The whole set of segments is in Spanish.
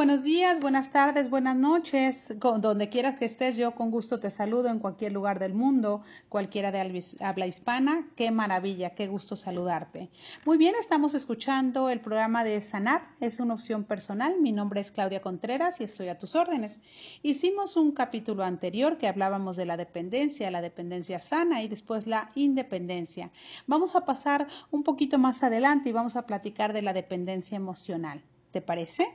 Buenos días, buenas tardes, buenas noches. donde quieras que estés, yo con gusto te saludo en cualquier lugar del mundo, cualquiera de habla hispana. Qué maravilla, qué gusto saludarte. Muy bien, estamos escuchando el programa de Sanar. Es una opción personal. Mi nombre es Claudia Contreras y estoy a tus órdenes. Hicimos un capítulo anterior que hablábamos de la dependencia, la dependencia sana y después la independencia. Vamos a pasar un poquito más adelante y vamos a platicar de la dependencia emocional. ¿Te parece?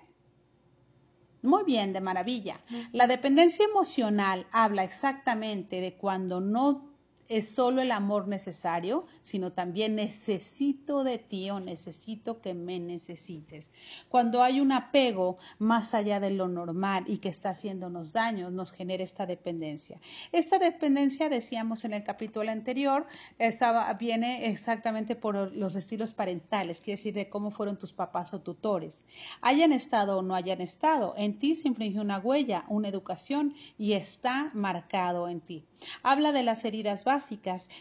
Muy bien, de maravilla. La dependencia emocional habla exactamente de cuando no es solo el amor necesario, sino también necesito de ti o necesito que me necesites. Cuando hay un apego más allá de lo normal y que está haciéndonos daño, nos genera esta dependencia. Esta dependencia, decíamos en el capítulo anterior, estaba, viene exactamente por los estilos parentales, quiere decir de cómo fueron tus papás o tutores. Hayan estado o no hayan estado, en ti se infringe una huella, una educación y está marcado en ti. Habla de las heridas básicas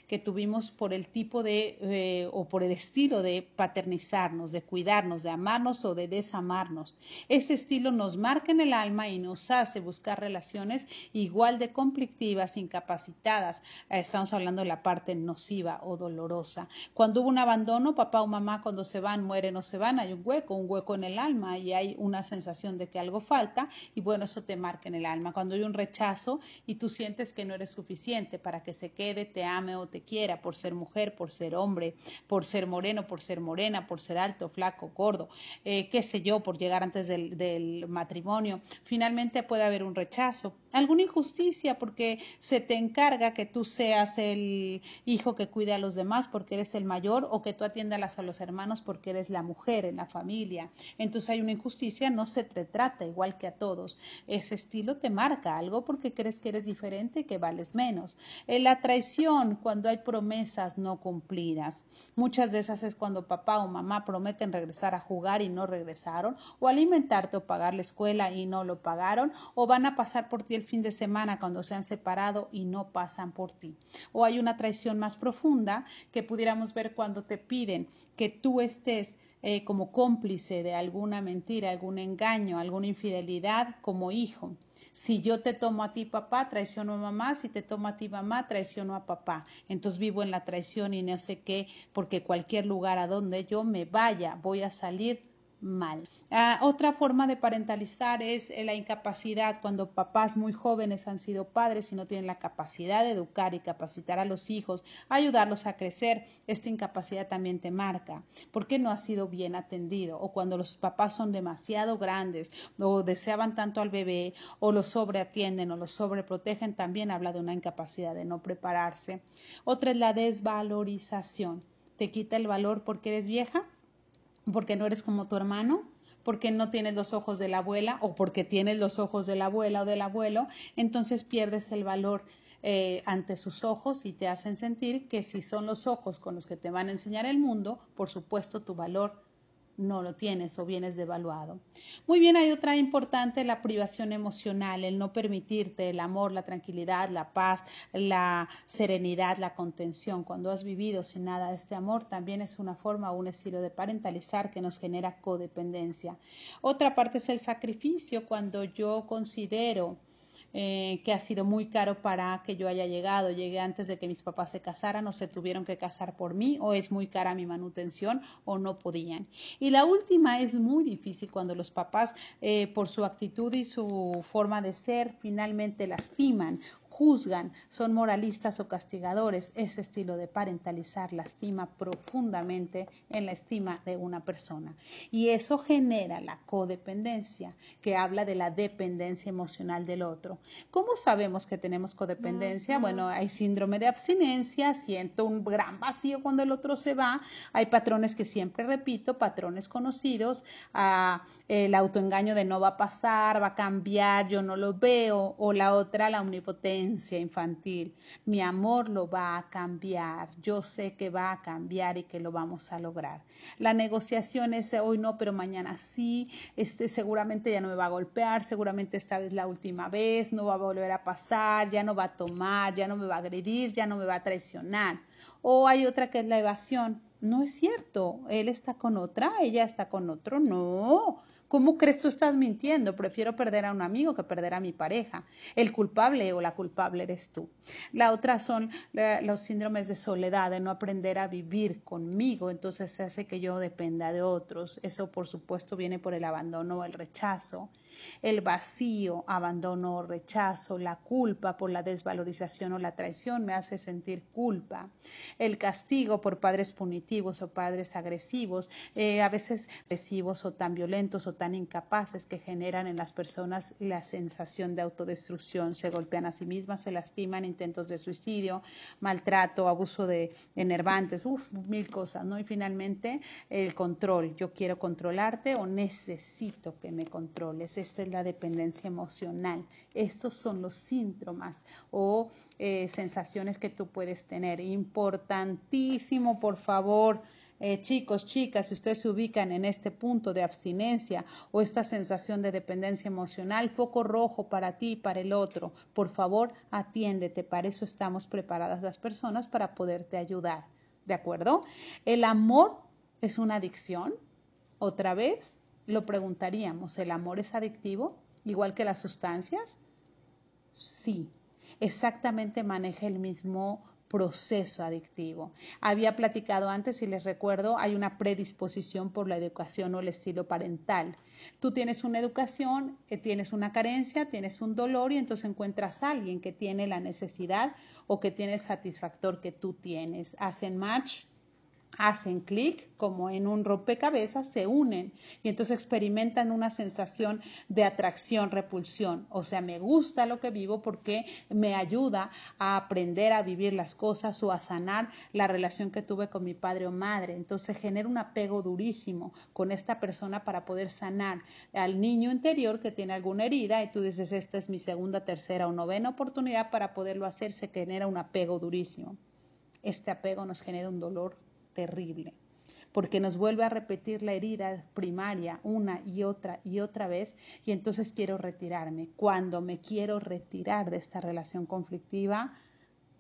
que tuvimos por el tipo de eh, o por el estilo de paternizarnos, de cuidarnos, de amarnos o de desamarnos. Ese estilo nos marca en el alma y nos hace buscar relaciones igual de conflictivas, incapacitadas. Eh, estamos hablando de la parte nociva o dolorosa. Cuando hubo un abandono, papá o mamá cuando se van, mueren o se van, hay un hueco, un hueco en el alma y hay una sensación de que algo falta y bueno, eso te marca en el alma. Cuando hay un rechazo y tú sientes que no eres suficiente, para que se quede, te ame o te quiera por ser mujer, por ser hombre, por ser moreno, por ser morena, por ser alto, flaco, gordo, eh, qué sé yo, por llegar antes del, matrimonio. Finalmente puede haber un rechazo, alguna injusticia porque se te encarga que tú seas el hijo que cuide a los demás porque eres el mayor o que tú atiendas a los hermanos porque eres la mujer en la familia. Entonces hay una injusticia, no se te trata igual que a todos. Ese estilo te marca algo porque crees que eres diferente y que vales menos. En la traición, cuando hay promesas no cumplidas. Muchas de esas es cuando papá o mamá prometen regresar a jugar y no regresaron, o alimentarte o pagar la escuela y no lo pagaron, o van a pasar por ti el fin de semana cuando se han separado y no pasan por ti. O hay una traición más profunda que pudiéramos ver cuando te piden que tú estés eh, como cómplice de alguna mentira, algún engaño, alguna infidelidad como hijo. Si yo te tomo a ti papá, traiciono a mamá, si te tomo a ti mamá, traiciono a papá. Entonces vivo en la traición y no sé qué, porque cualquier lugar a donde yo me vaya voy a salir mal. Ah, otra forma de parentalizar es eh, la incapacidad cuando papás muy jóvenes han sido padres y no tienen la capacidad de educar y capacitar a los hijos, ayudarlos a crecer. Esta incapacidad también te marca. ¿Por qué no ha sido bien atendido? O cuando los papás son demasiado grandes o deseaban tanto al bebé o lo sobreatienden o lo sobreprotegen, también habla de una incapacidad de no prepararse. Otra es la desvalorización. ¿Te quita el valor porque eres vieja? Porque no eres como tu hermano, porque no tienes los ojos de la abuela o porque tienes los ojos de la abuela o del abuelo, entonces pierdes el valor eh, ante sus ojos y te hacen sentir que si son los ojos con los que te van a enseñar el mundo, por supuesto tu valor no lo tienes o vienes devaluado. Muy bien, hay otra importante, la privación emocional, el no permitirte el amor, la tranquilidad, la paz, la serenidad, la contención. Cuando has vivido sin nada este amor, también es una forma o un estilo de parentalizar que nos genera codependencia. Otra parte es el sacrificio, cuando yo considero eh, que ha sido muy caro para que yo haya llegado. Llegué antes de que mis papás se casaran o se tuvieron que casar por mí o es muy cara mi manutención o no podían. Y la última es muy difícil cuando los papás eh, por su actitud y su forma de ser finalmente lastiman juzgan, son moralistas o castigadores. Ese estilo de parentalizar lastima profundamente en la estima de una persona. Y eso genera la codependencia, que habla de la dependencia emocional del otro. ¿Cómo sabemos que tenemos codependencia? Bueno, hay síndrome de abstinencia, siento un gran vacío cuando el otro se va, hay patrones que siempre repito, patrones conocidos, ah, el autoengaño de no va a pasar, va a cambiar, yo no lo veo, o la otra, la omnipotencia infantil. Mi amor lo va a cambiar. Yo sé que va a cambiar y que lo vamos a lograr. La negociación es hoy no, pero mañana sí. Este seguramente ya no me va a golpear, seguramente esta vez la última vez, no va a volver a pasar, ya no va a tomar, ya no me va a agredir, ya no me va a traicionar. O hay otra que es la evasión. No es cierto, él está con otra, ella está con otro, no ¿Cómo crees tú estás mintiendo? Prefiero perder a un amigo que perder a mi pareja. El culpable o la culpable eres tú. La otra son los síndromes de soledad, de no aprender a vivir conmigo, entonces hace que yo dependa de otros. Eso por supuesto viene por el abandono o el rechazo el vacío, abandono o rechazo, la culpa por la desvalorización o la traición me hace sentir culpa, el castigo por padres punitivos o padres agresivos, eh, a veces agresivos o tan violentos o tan incapaces que generan en las personas la sensación de autodestrucción, se golpean a sí mismas, se lastiman, intentos de suicidio, maltrato, abuso de enervantes, mil cosas, ¿no? Y finalmente el control, yo quiero controlarte o necesito que me controles esta es la dependencia emocional. Estos son los síntomas o eh, sensaciones que tú puedes tener. Importantísimo, por favor. Eh, chicos, chicas, si ustedes se ubican en este punto de abstinencia o esta sensación de dependencia emocional, foco rojo para ti y para el otro, por favor, atiéndete. Para eso estamos preparadas las personas para poderte ayudar. ¿De acuerdo? El amor es una adicción. Otra vez, lo preguntaríamos, ¿el amor es adictivo? Igual que las sustancias. Sí, exactamente maneja el mismo proceso adictivo. Había platicado antes y les recuerdo, hay una predisposición por la educación o el estilo parental. Tú tienes una educación, eh, tienes una carencia, tienes un dolor y entonces encuentras a alguien que tiene la necesidad o que tiene el satisfactor que tú tienes. Hacen match hacen clic como en un rompecabezas, se unen y entonces experimentan una sensación de atracción, repulsión. O sea, me gusta lo que vivo porque me ayuda a aprender a vivir las cosas o a sanar la relación que tuve con mi padre o madre. Entonces genera un apego durísimo con esta persona para poder sanar al niño interior que tiene alguna herida y tú dices, esta es mi segunda, tercera o novena oportunidad para poderlo hacer, se genera un apego durísimo. Este apego nos genera un dolor terrible, porque nos vuelve a repetir la herida primaria una y otra y otra vez, y entonces quiero retirarme. Cuando me quiero retirar de esta relación conflictiva,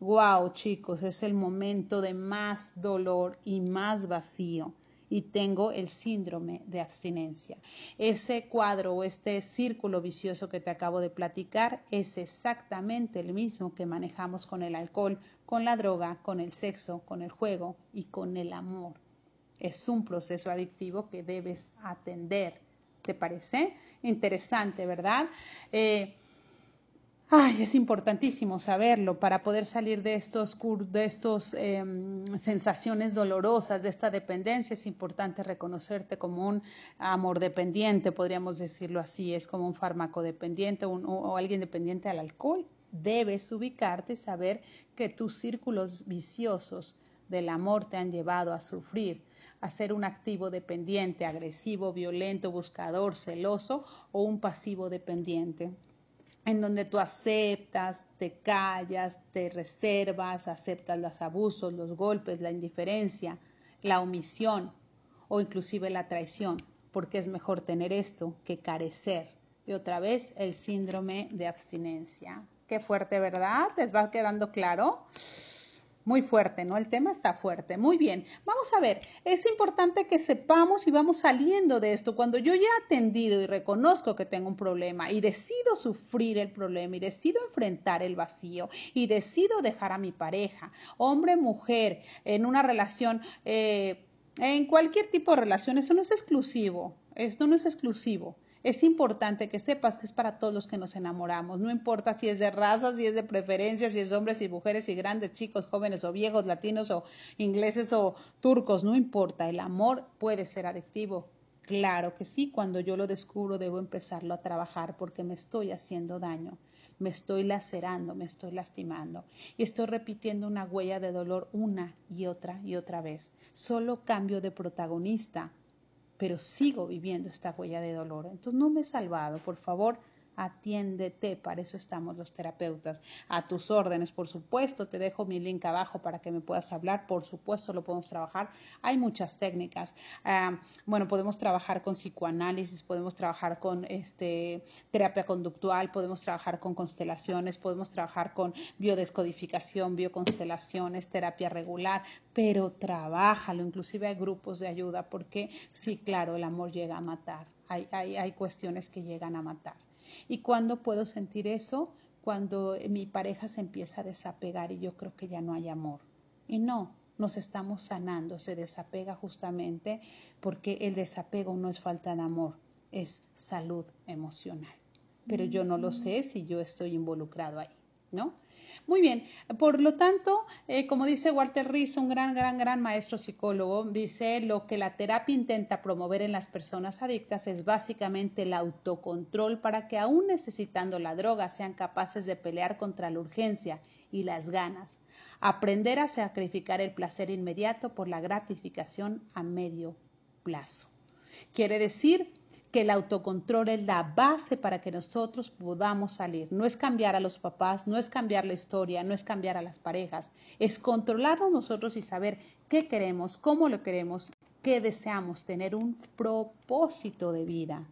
wow, chicos, es el momento de más dolor y más vacío y tengo el síndrome de abstinencia. Ese cuadro o este círculo vicioso que te acabo de platicar es exactamente el mismo que manejamos con el alcohol, con la droga, con el sexo, con el juego y con el amor. Es un proceso adictivo que debes atender. ¿Te parece? Interesante, ¿verdad? Eh, Ay, es importantísimo saberlo para poder salir de estos, de estos em, sensaciones dolorosas, de esta dependencia. Es importante reconocerte como un amor dependiente, podríamos decirlo así. Es como un fármaco dependiente o alguien dependiente al alcohol. Debes ubicarte y saber que tus círculos viciosos del amor te han llevado a sufrir, a ser un activo dependiente, agresivo, violento, buscador, celoso o un pasivo dependiente en donde tú aceptas, te callas, te reservas, aceptas los abusos, los golpes, la indiferencia, la omisión o inclusive la traición, porque es mejor tener esto que carecer. Y otra vez el síndrome de abstinencia. Qué fuerte, ¿verdad? ¿Les va quedando claro? Muy fuerte, ¿no? El tema está fuerte. Muy bien. Vamos a ver, es importante que sepamos y vamos saliendo de esto. Cuando yo ya he atendido y reconozco que tengo un problema y decido sufrir el problema y decido enfrentar el vacío y decido dejar a mi pareja, hombre, mujer, en una relación, eh, en cualquier tipo de relación, eso no es exclusivo. Esto no es exclusivo es importante que sepas que es para todos los que nos enamoramos, no importa si es de raza, si es de preferencia, si es hombres y mujeres y grandes, chicos, jóvenes o viejos, latinos o ingleses o turcos, no importa, el amor puede ser adictivo. Claro que sí, cuando yo lo descubro debo empezarlo a trabajar porque me estoy haciendo daño, me estoy lacerando, me estoy lastimando y estoy repitiendo una huella de dolor una y otra y otra vez. Solo cambio de protagonista pero sigo viviendo esta huella de dolor. Entonces no me he salvado, por favor, atiéndete, para eso estamos los terapeutas. A tus órdenes, por supuesto, te dejo mi link abajo para que me puedas hablar, por supuesto lo podemos trabajar. Hay muchas técnicas. Ah, bueno, podemos trabajar con psicoanálisis, podemos trabajar con este, terapia conductual, podemos trabajar con constelaciones, podemos trabajar con biodescodificación, bioconstelaciones, terapia regular, pero trabájalo, inclusive hay grupos de ayuda porque sí, claro, el amor llega a matar hay, hay, hay cuestiones que llegan a matar. ¿Y cuándo puedo sentir eso? Cuando mi pareja se empieza a desapegar y yo creo que ya no hay amor. Y no, nos estamos sanando, se desapega justamente porque el desapego no es falta de amor, es salud emocional. Pero yo no lo sé si yo estoy involucrado ahí, Muy bien, por lo tanto, eh, como dice Walter Rizzo, un gran, gran, gran maestro psicólogo, dice lo que la terapia intenta promover en las personas adictas es básicamente el autocontrol para que aún necesitando la droga sean capaces de pelear contra la urgencia y las ganas, aprender a sacrificar el placer inmediato por la gratificación a medio plazo. Quiere decir que el autocontrol es la base para que nosotros podamos salir. No es cambiar a los papás, no es cambiar la historia, no es cambiar a las parejas, es controlarnos nosotros y saber qué queremos, cómo lo queremos, qué deseamos, tener un propósito de vida,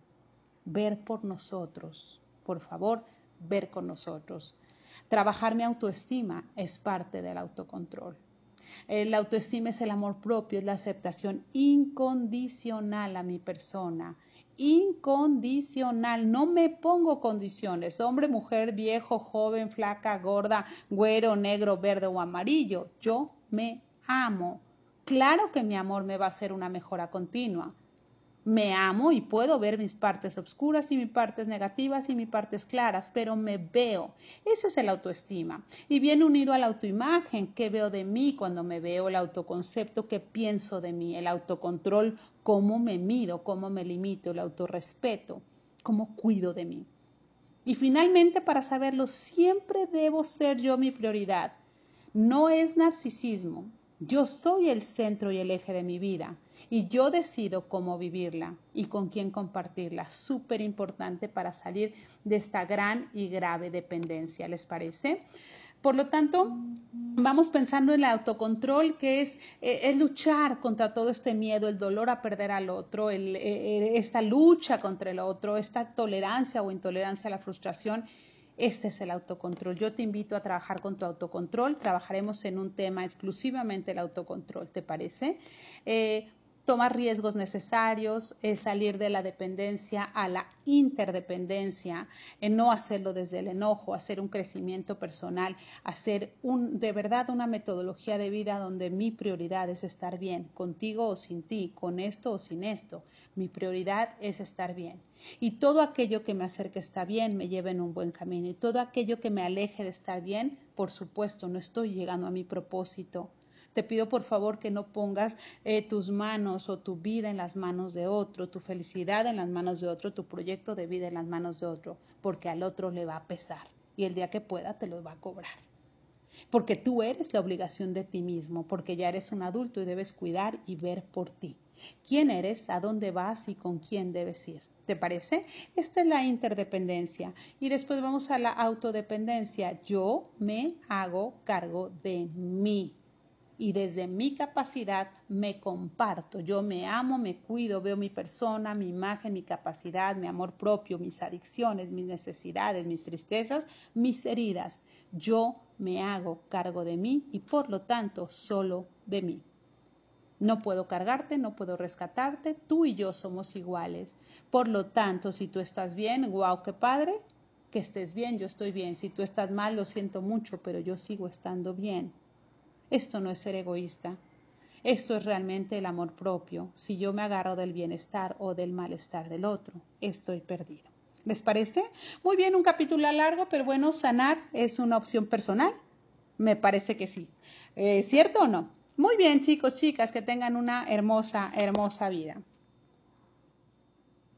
ver por nosotros, por favor, ver con nosotros. Trabajar mi autoestima es parte del autocontrol. La autoestima es el amor propio, es la aceptación incondicional a mi persona incondicional. No me pongo condiciones, hombre, mujer, viejo, joven, flaca, gorda, güero, negro, verde o amarillo. Yo me amo. Claro que mi amor me va a hacer una mejora continua. Me amo y puedo ver mis partes oscuras y mis partes negativas y mis partes claras, pero me veo. Ese es el autoestima. Y viene unido a la autoimagen, qué veo de mí cuando me veo, el autoconcepto, qué pienso de mí, el autocontrol, cómo me mido, cómo me limito, el autorrespeto, cómo cuido de mí. Y finalmente, para saberlo, siempre debo ser yo mi prioridad. No es narcisismo. Yo soy el centro y el eje de mi vida y yo decido cómo vivirla y con quién compartirla. Súper importante para salir de esta gran y grave dependencia, ¿les parece? Por lo tanto, vamos pensando en el autocontrol, que es, eh, luchar contra todo este miedo, el dolor a perder al otro, eh, esta lucha contra el otro, esta tolerancia o intolerancia a la frustración. Este es el autocontrol. Yo te invito a trabajar con tu autocontrol. Trabajaremos en un tema exclusivamente el autocontrol, ¿te parece? Eh, tomar riesgos necesarios, salir de la dependencia a la interdependencia, en no hacerlo desde el enojo, hacer un crecimiento personal, hacer un, de verdad una metodología de vida donde mi prioridad es estar bien, contigo o sin ti, con esto o sin esto. Mi prioridad es estar bien. Y todo aquello que me acerque a estar bien me lleve en un buen camino. Y todo aquello que me aleje de estar bien, por supuesto, no estoy llegando a mi propósito te pido por favor que no pongas eh, tus manos o tu vida en las manos de otro, tu felicidad en las manos de otro, tu proyecto de vida en las manos de otro, porque al otro le va a pesar y el día que pueda te lo va a cobrar. Porque tú eres la obligación de ti mismo, porque ya eres un adulto y debes cuidar y ver por ti. ¿Quién eres? ¿A dónde vas? ¿Y con quién debes ir? ¿Te parece? Esta es la interdependencia. Y después vamos a la autodependencia. Yo me hago cargo de mí y desde mi capacidad me comparto. Yo me amo, me cuido, veo mi persona, mi imagen, mi capacidad, mi amor propio, mis adicciones, mis necesidades, mis tristezas, mis heridas. Yo me hago cargo de mí y por lo tanto solo de mí. No puedo cargarte, no puedo rescatarte, tú y yo somos iguales. Por lo tanto, si tú estás bien, wow, qué padre, que estés bien, yo estoy bien. Si tú estás mal, lo siento mucho, pero yo sigo estando bien. Esto no es ser egoísta. Esto es realmente el amor propio. Si yo me agarro del bienestar o del malestar del otro, estoy perdido. ¿Les parece? Muy bien, un capítulo largo, pero bueno, sanar es una opción personal. Me parece que sí. Eh, ¿Cierto o no? Muy bien, chicos, chicas, que tengan una hermosa, hermosa vida.